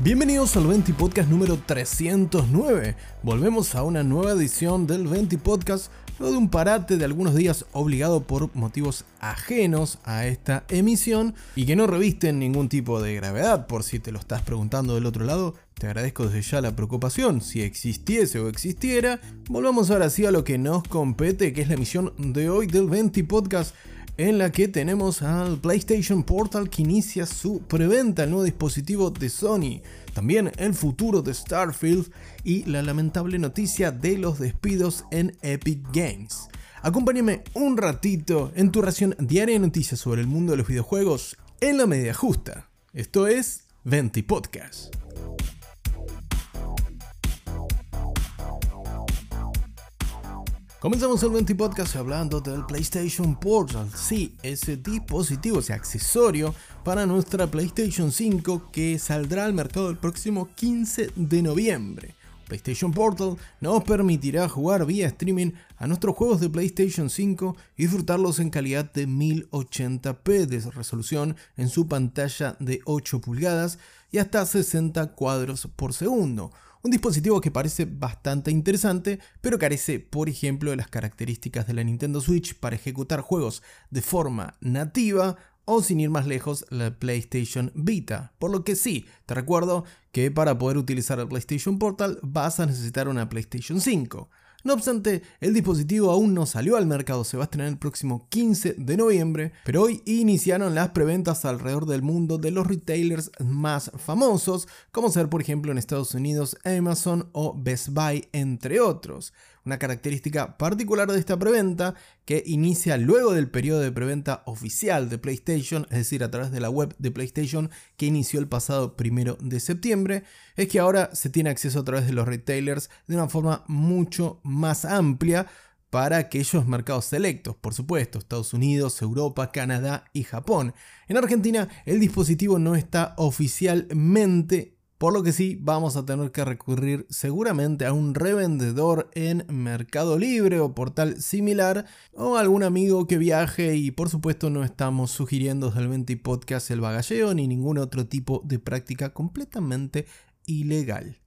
Bienvenidos al 20 Podcast número 309. Volvemos a una nueva edición del 20 Podcast, luego de un parate de algunos días obligado por motivos ajenos a esta emisión y que no revisten ningún tipo de gravedad, por si te lo estás preguntando del otro lado. Te agradezco desde ya la preocupación. Si existiese o existiera, volvamos ahora sí a lo que nos compete, que es la emisión de hoy del 20 Podcast en la que tenemos al PlayStation Portal que inicia su preventa, el nuevo dispositivo de Sony, también el futuro de Starfield y la lamentable noticia de los despidos en Epic Games. Acompáñame un ratito en tu ración diaria de noticias sobre el mundo de los videojuegos en la media justa. Esto es Venti Podcast. Comenzamos el 20 podcast hablando del PlayStation Portal. Sí, ese dispositivo, ese accesorio para nuestra PlayStation 5 que saldrá al mercado el próximo 15 de noviembre. PlayStation Portal nos permitirá jugar vía streaming a nuestros juegos de PlayStation 5 y disfrutarlos en calidad de 1080p de resolución en su pantalla de 8 pulgadas y hasta 60 cuadros por segundo un dispositivo que parece bastante interesante, pero carece, por ejemplo, de las características de la Nintendo Switch para ejecutar juegos de forma nativa o sin ir más lejos, la PlayStation Vita. Por lo que sí, te recuerdo que para poder utilizar el PlayStation Portal vas a necesitar una PlayStation 5. No obstante, el dispositivo aún no salió al mercado, se va a estrenar el próximo 15 de noviembre, pero hoy iniciaron las preventas alrededor del mundo de los retailers más famosos, como ser por ejemplo en Estados Unidos Amazon o Best Buy, entre otros. Una característica particular de esta preventa, que inicia luego del periodo de preventa oficial de PlayStation, es decir, a través de la web de PlayStation que inició el pasado primero de septiembre, es que ahora se tiene acceso a través de los retailers de una forma mucho más amplia para aquellos mercados selectos, por supuesto, Estados Unidos, Europa, Canadá y Japón. En Argentina el dispositivo no está oficialmente por lo que sí, vamos a tener que recurrir seguramente a un revendedor en Mercado Libre o portal similar o algún amigo que viaje y por supuesto no estamos sugiriendo desde el 20 Podcast el bagalleo ni ningún otro tipo de práctica completamente ilegal.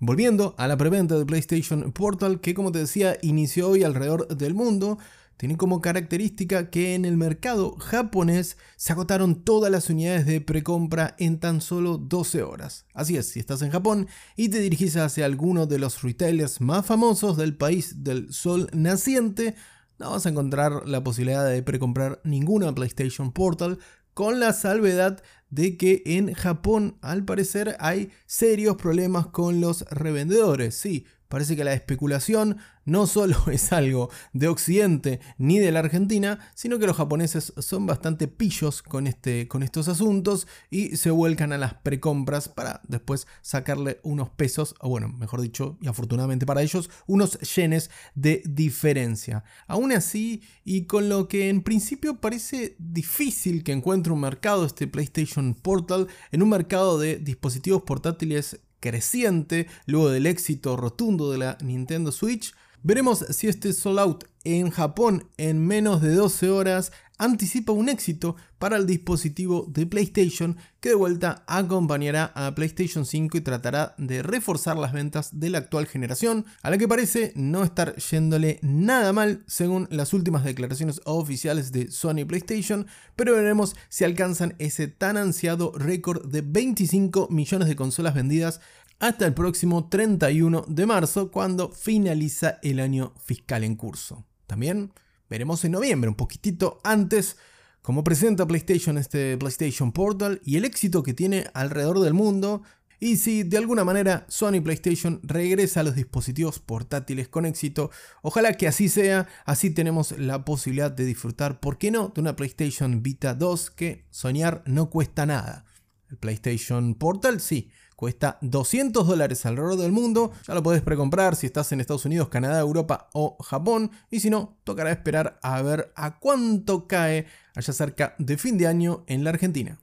Volviendo a la preventa de PlayStation Portal que como te decía inició hoy alrededor del mundo, tiene como característica que en el mercado japonés se agotaron todas las unidades de precompra en tan solo 12 horas. Así es, si estás en Japón y te dirigís hacia alguno de los retailers más famosos del país del sol naciente, no vas a encontrar la posibilidad de precomprar ninguna PlayStation Portal, con la salvedad de que en Japón al parecer hay serios problemas con los revendedores. Sí, Parece que la especulación no solo es algo de Occidente ni de la Argentina, sino que los japoneses son bastante pillos con, este, con estos asuntos y se vuelcan a las precompras para después sacarle unos pesos, o bueno, mejor dicho, y afortunadamente para ellos, unos yenes de diferencia. Aún así, y con lo que en principio parece difícil que encuentre un mercado este PlayStation Portal, en un mercado de dispositivos portátiles creciente luego del éxito rotundo de la Nintendo Switch. Veremos si este sold out en Japón en menos de 12 horas anticipa un éxito para el dispositivo de PlayStation que de vuelta acompañará a PlayStation 5 y tratará de reforzar las ventas de la actual generación, a la que parece no estar yéndole nada mal según las últimas declaraciones oficiales de Sony PlayStation, pero veremos si alcanzan ese tan ansiado récord de 25 millones de consolas vendidas hasta el próximo 31 de marzo cuando finaliza el año fiscal en curso. También veremos en noviembre, un poquitito antes, cómo presenta PlayStation este PlayStation Portal y el éxito que tiene alrededor del mundo. Y si de alguna manera Sony PlayStation regresa a los dispositivos portátiles con éxito, ojalá que así sea, así tenemos la posibilidad de disfrutar, ¿por qué no?, de una PlayStation Vita 2 que soñar no cuesta nada. El PlayStation Portal sí, Cuesta 200 dólares alrededor del mundo. Ya lo puedes precomprar si estás en Estados Unidos, Canadá, Europa o Japón. Y si no, tocará esperar a ver a cuánto cae allá cerca de fin de año en la Argentina.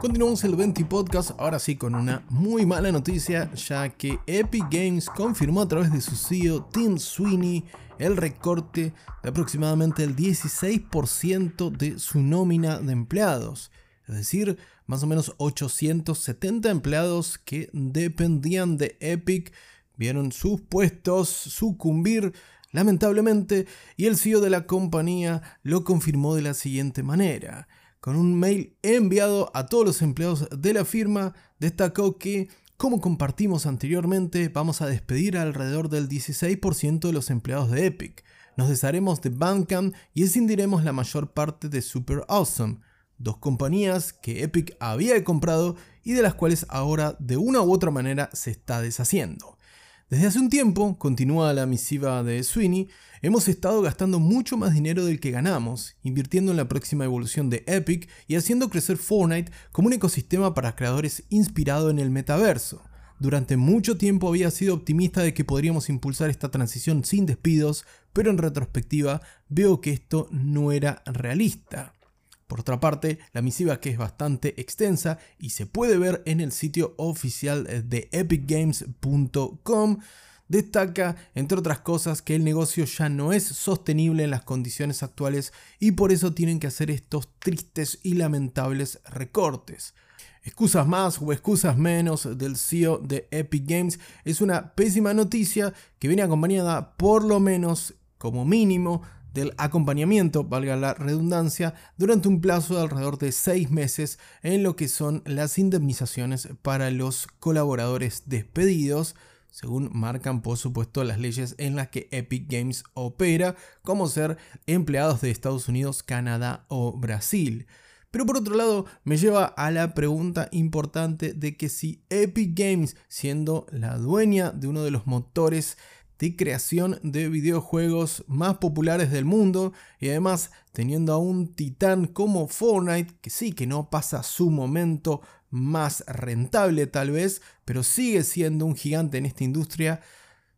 Continuamos el 20 Podcast, ahora sí con una muy mala noticia, ya que Epic Games confirmó a través de su CEO Tim Sweeney el recorte de aproximadamente el 16% de su nómina de empleados, es decir, más o menos 870 empleados que dependían de Epic vieron sus puestos sucumbir lamentablemente y el CEO de la compañía lo confirmó de la siguiente manera. Con un mail enviado a todos los empleados de la firma, destacó que, como compartimos anteriormente, vamos a despedir alrededor del 16% de los empleados de Epic. Nos desharemos de Bandcamp y escindiremos la mayor parte de Super Awesome, dos compañías que Epic había comprado y de las cuales ahora de una u otra manera se está deshaciendo. Desde hace un tiempo, continúa la misiva de Sweeney, hemos estado gastando mucho más dinero del que ganamos, invirtiendo en la próxima evolución de Epic y haciendo crecer Fortnite como un ecosistema para creadores inspirado en el metaverso. Durante mucho tiempo había sido optimista de que podríamos impulsar esta transición sin despidos, pero en retrospectiva veo que esto no era realista. Por otra parte, la misiva que es bastante extensa y se puede ver en el sitio oficial de epicgames.com destaca, entre otras cosas, que el negocio ya no es sostenible en las condiciones actuales y por eso tienen que hacer estos tristes y lamentables recortes. Excusas más o excusas menos del CEO de Epic Games es una pésima noticia que viene acompañada por lo menos como mínimo del acompañamiento, valga la redundancia, durante un plazo de alrededor de seis meses en lo que son las indemnizaciones para los colaboradores despedidos, según marcan por supuesto las leyes en las que Epic Games opera, como ser empleados de Estados Unidos, Canadá o Brasil. Pero por otro lado, me lleva a la pregunta importante de que si Epic Games, siendo la dueña de uno de los motores de creación de videojuegos más populares del mundo y además teniendo a un titán como Fortnite que sí que no pasa su momento más rentable tal vez, pero sigue siendo un gigante en esta industria.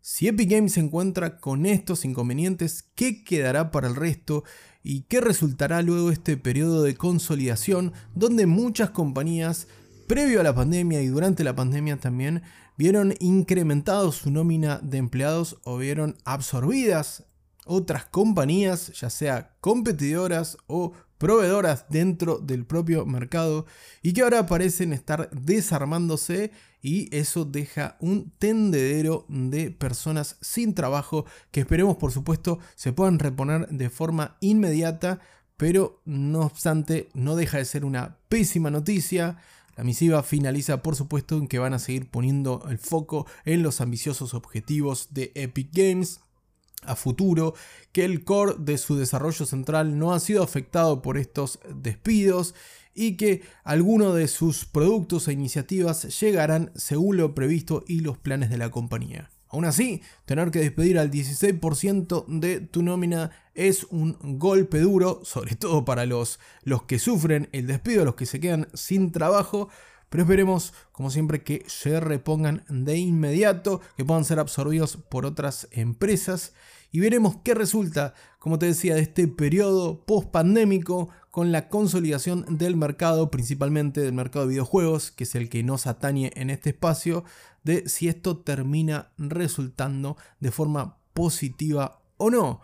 Si Epic Games se encuentra con estos inconvenientes, ¿qué quedará para el resto? ¿Y qué resultará luego este periodo de consolidación donde muchas compañías, previo a la pandemia y durante la pandemia también, vieron incrementado su nómina de empleados o vieron absorbidas otras compañías, ya sea competidoras o proveedoras dentro del propio mercado y que ahora parecen estar desarmándose y eso deja un tendedero de personas sin trabajo que esperemos por supuesto se puedan reponer de forma inmediata pero no obstante no deja de ser una pésima noticia la misiva finaliza por supuesto en que van a seguir poniendo el foco en los ambiciosos objetivos de Epic Games a futuro, que el core de su desarrollo central no ha sido afectado por estos despidos y que algunos de sus productos e iniciativas llegarán según lo previsto y los planes de la compañía. Aún así, tener que despedir al 16% de tu nómina es un golpe duro, sobre todo para los, los que sufren el despido, los que se quedan sin trabajo, pero esperemos, como siempre, que se repongan de inmediato, que puedan ser absorbidos por otras empresas. Y veremos qué resulta, como te decía, de este periodo post-pandémico con la consolidación del mercado, principalmente del mercado de videojuegos, que es el que nos atañe en este espacio, de si esto termina resultando de forma positiva o no,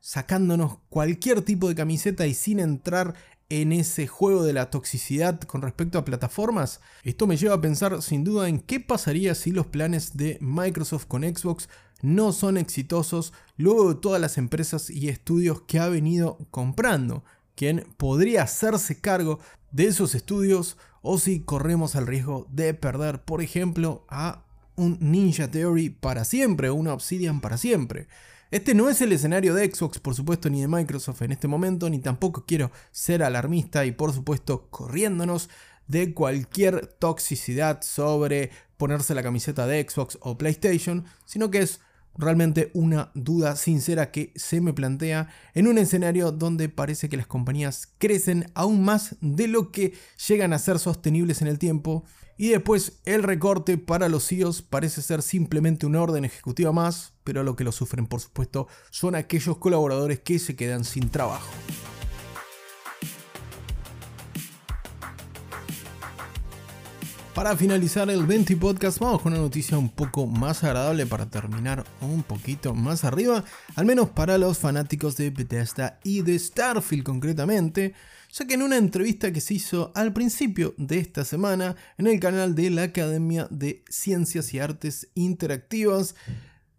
sacándonos cualquier tipo de camiseta y sin entrar en ese juego de la toxicidad con respecto a plataformas, esto me lleva a pensar sin duda en qué pasaría si los planes de Microsoft con Xbox no son exitosos luego de todas las empresas y estudios que ha venido comprando. ¿Quién podría hacerse cargo de esos estudios o si corremos el riesgo de perder, por ejemplo, a un Ninja Theory para siempre o una Obsidian para siempre. Este no es el escenario de Xbox, por supuesto, ni de Microsoft en este momento, ni tampoco quiero ser alarmista y por supuesto corriéndonos de cualquier toxicidad sobre ponerse la camiseta de Xbox o PlayStation, sino que es realmente una duda sincera que se me plantea en un escenario donde parece que las compañías crecen aún más de lo que llegan a ser sostenibles en el tiempo y después el recorte para los CEOs parece ser simplemente una orden ejecutiva más, pero lo que lo sufren por supuesto son aquellos colaboradores que se quedan sin trabajo. Para finalizar el 20 podcast vamos con una noticia un poco más agradable para terminar un poquito más arriba, al menos para los fanáticos de Bethesda y de Starfield concretamente, ya que en una entrevista que se hizo al principio de esta semana en el canal de la Academia de Ciencias y Artes Interactivas,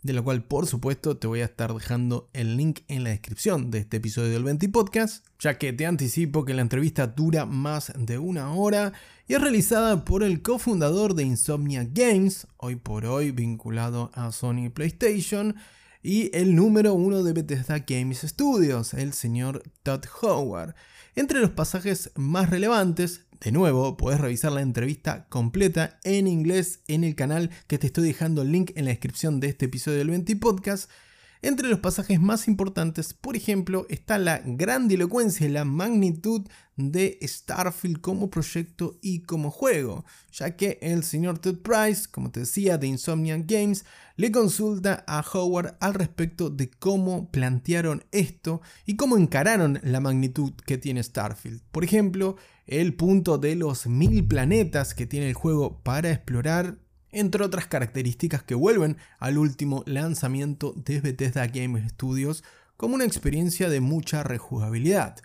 de la cual por supuesto te voy a estar dejando el link en la descripción de este episodio del 20 Podcast, ya que te anticipo que la entrevista dura más de una hora y es realizada por el cofundador de Insomnia Games, hoy por hoy vinculado a Sony PlayStation, y el número uno de Bethesda Games Studios, el señor Todd Howard. Entre los pasajes más relevantes, de nuevo, puedes revisar la entrevista completa en inglés en el canal que te estoy dejando el link en la descripción de este episodio del 20 Podcast. Entre los pasajes más importantes, por ejemplo, está la grandilocuencia y la magnitud de Starfield como proyecto y como juego, ya que el señor Ted Price, como te decía, de Insomnia Games, le consulta a Howard al respecto de cómo plantearon esto y cómo encararon la magnitud que tiene Starfield. Por ejemplo, el punto de los mil planetas que tiene el juego para explorar entre otras características que vuelven al último lanzamiento de Bethesda Game Studios como una experiencia de mucha rejugabilidad.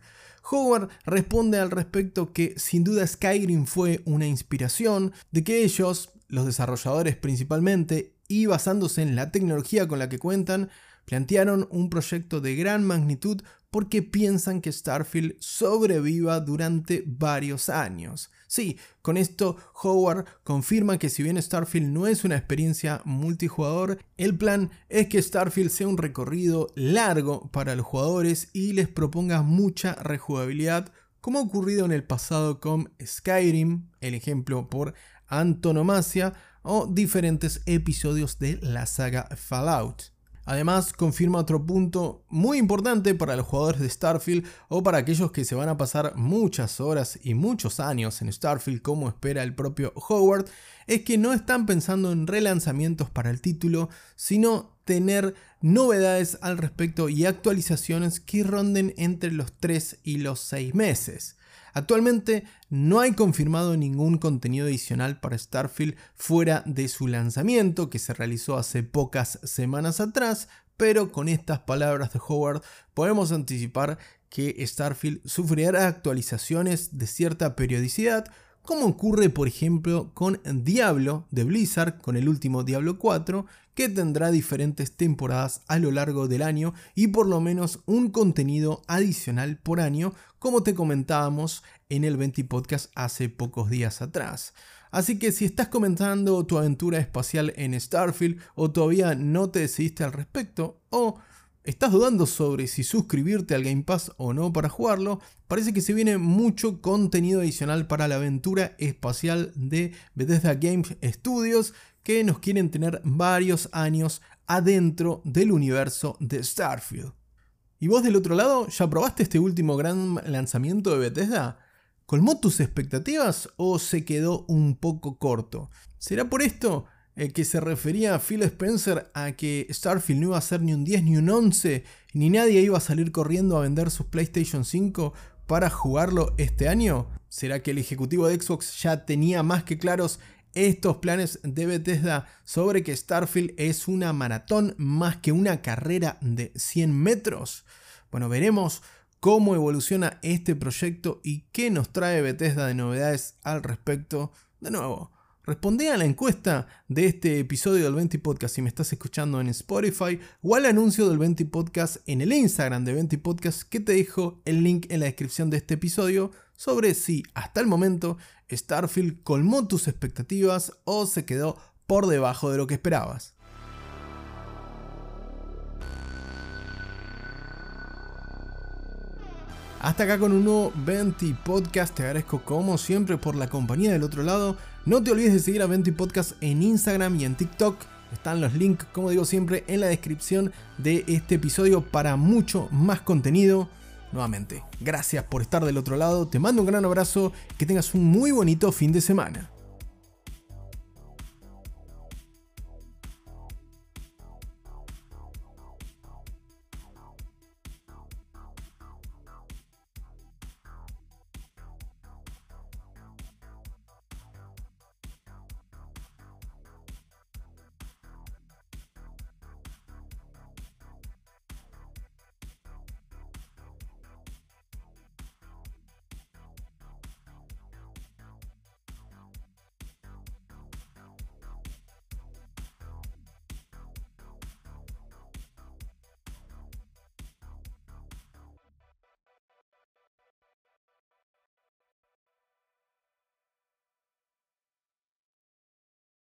Howard responde al respecto que sin duda Skyrim fue una inspiración, de que ellos, los desarrolladores principalmente, y basándose en la tecnología con la que cuentan, plantearon un proyecto de gran magnitud porque piensan que Starfield sobreviva durante varios años. Sí, con esto Howard confirma que si bien Starfield no es una experiencia multijugador, el plan es que Starfield sea un recorrido largo para los jugadores y les proponga mucha rejugabilidad, como ha ocurrido en el pasado con Skyrim, el ejemplo por antonomasia, o diferentes episodios de la saga Fallout. Además, confirma otro punto muy importante para los jugadores de Starfield o para aquellos que se van a pasar muchas horas y muchos años en Starfield como espera el propio Howard, es que no están pensando en relanzamientos para el título, sino tener novedades al respecto y actualizaciones que ronden entre los 3 y los 6 meses. Actualmente no hay confirmado ningún contenido adicional para Starfield fuera de su lanzamiento que se realizó hace pocas semanas atrás, pero con estas palabras de Howard podemos anticipar que Starfield sufrirá actualizaciones de cierta periodicidad como ocurre por ejemplo con Diablo de Blizzard, con el último Diablo 4, que tendrá diferentes temporadas a lo largo del año y por lo menos un contenido adicional por año, como te comentábamos en el 20 Podcast hace pocos días atrás. Así que si estás comentando tu aventura espacial en Starfield o todavía no te decidiste al respecto, o ¿Estás dudando sobre si suscribirte al Game Pass o no para jugarlo? Parece que se viene mucho contenido adicional para la aventura espacial de Bethesda Games Studios que nos quieren tener varios años adentro del universo de Starfield. ¿Y vos del otro lado, ya probaste este último gran lanzamiento de Bethesda? ¿Colmó tus expectativas o se quedó un poco corto? ¿Será por esto el que se refería a Phil Spencer a que Starfield no iba a ser ni un 10 ni un 11, ni nadie iba a salir corriendo a vender sus PlayStation 5 para jugarlo este año? ¿Será que el ejecutivo de Xbox ya tenía más que claros estos planes de Bethesda sobre que Starfield es una maratón más que una carrera de 100 metros? Bueno, veremos cómo evoluciona este proyecto y qué nos trae Bethesda de novedades al respecto. De nuevo, Responde a la encuesta de este episodio del 20 Podcast si me estás escuchando en Spotify o al anuncio del 20 Podcast en el Instagram de 20 Podcast que te dejo el link en la descripción de este episodio sobre si hasta el momento Starfield colmó tus expectativas o se quedó por debajo de lo que esperabas. Hasta acá con un nuevo 20 Podcast. Te agradezco como siempre por la compañía del otro lado. No te olvides de seguir a 20 Podcast en Instagram y en TikTok. Están los links, como digo siempre, en la descripción de este episodio para mucho más contenido. Nuevamente, gracias por estar del otro lado. Te mando un gran abrazo. Que tengas un muy bonito fin de semana.